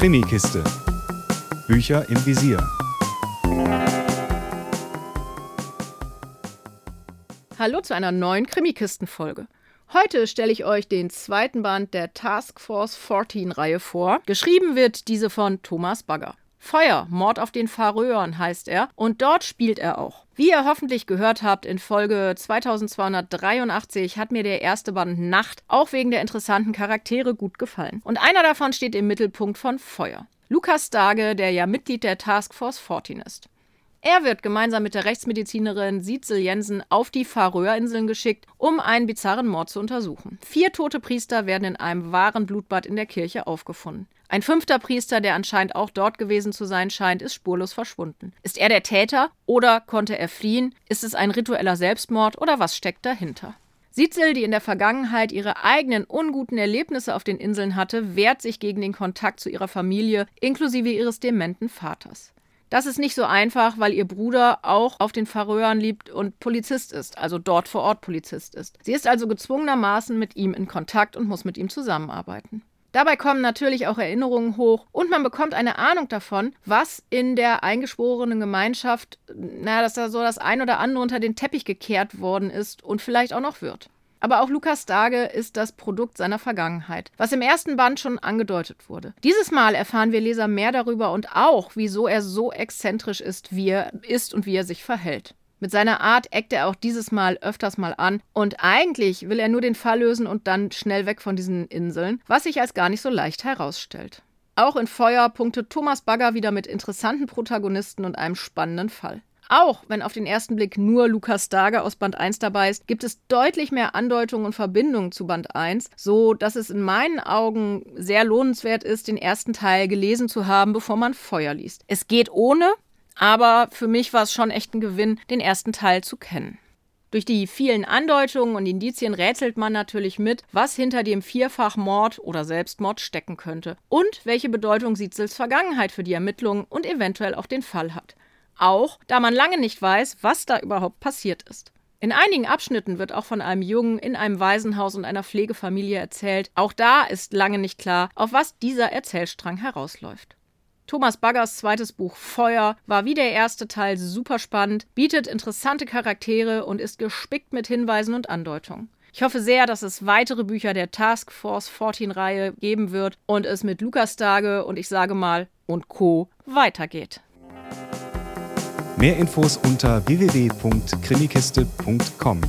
Krimikiste. Bücher im Visier. Hallo zu einer neuen Krimikisten-Folge. Heute stelle ich euch den zweiten Band der Task Force 14-Reihe vor. Geschrieben wird diese von Thomas Bagger. Feuer, Mord auf den Färöern heißt er und dort spielt er auch. Wie ihr hoffentlich gehört habt, in Folge 2283 hat mir der erste Band Nacht auch wegen der interessanten Charaktere gut gefallen. Und einer davon steht im Mittelpunkt von Feuer. Lukas Dage, der ja Mitglied der Task Force 14 ist. Er wird gemeinsam mit der Rechtsmedizinerin Sietzel Jensen auf die Färöerinseln geschickt, um einen bizarren Mord zu untersuchen. Vier tote Priester werden in einem wahren Blutbad in der Kirche aufgefunden. Ein fünfter Priester, der anscheinend auch dort gewesen zu sein scheint, ist spurlos verschwunden. Ist er der Täter oder konnte er fliehen? Ist es ein ritueller Selbstmord oder was steckt dahinter? Sietzel, die in der Vergangenheit ihre eigenen unguten Erlebnisse auf den Inseln hatte, wehrt sich gegen den Kontakt zu ihrer Familie, inklusive ihres dementen Vaters. Das ist nicht so einfach, weil ihr Bruder auch auf den Färöern liebt und Polizist ist, also dort vor Ort Polizist ist. Sie ist also gezwungenermaßen mit ihm in Kontakt und muss mit ihm zusammenarbeiten. Dabei kommen natürlich auch Erinnerungen hoch und man bekommt eine Ahnung davon, was in der eingeschworenen Gemeinschaft, naja, dass da so das ein oder andere unter den Teppich gekehrt worden ist und vielleicht auch noch wird. Aber auch Lukas Dage ist das Produkt seiner Vergangenheit, was im ersten Band schon angedeutet wurde. Dieses Mal erfahren wir Leser mehr darüber und auch, wieso er so exzentrisch ist, wie er ist und wie er sich verhält. Mit seiner Art eckt er auch dieses Mal öfters mal an und eigentlich will er nur den Fall lösen und dann schnell weg von diesen Inseln, was sich als gar nicht so leicht herausstellt. Auch in Feuer punktet Thomas Bagger wieder mit interessanten Protagonisten und einem spannenden Fall. Auch wenn auf den ersten Blick nur Lukas Dager aus Band 1 dabei ist, gibt es deutlich mehr Andeutungen und Verbindungen zu Band 1, so dass es in meinen Augen sehr lohnenswert ist, den ersten Teil gelesen zu haben, bevor man Feuer liest. Es geht ohne, aber für mich war es schon echt ein Gewinn, den ersten Teil zu kennen. Durch die vielen Andeutungen und Indizien rätselt man natürlich mit, was hinter dem Vierfachmord oder Selbstmord stecken könnte und welche Bedeutung Sietzels Vergangenheit für die Ermittlungen und eventuell auch den Fall hat auch da man lange nicht weiß, was da überhaupt passiert ist. In einigen Abschnitten wird auch von einem Jungen in einem Waisenhaus und einer Pflegefamilie erzählt. Auch da ist lange nicht klar, auf was dieser Erzählstrang herausläuft. Thomas Baggers zweites Buch Feuer war wie der erste Teil super spannend, bietet interessante Charaktere und ist gespickt mit Hinweisen und Andeutungen. Ich hoffe sehr, dass es weitere Bücher der Task Force 14 Reihe geben wird und es mit Lukas Dage und ich sage mal und Co. weitergeht. Mehr Infos unter www.krimikiste.com.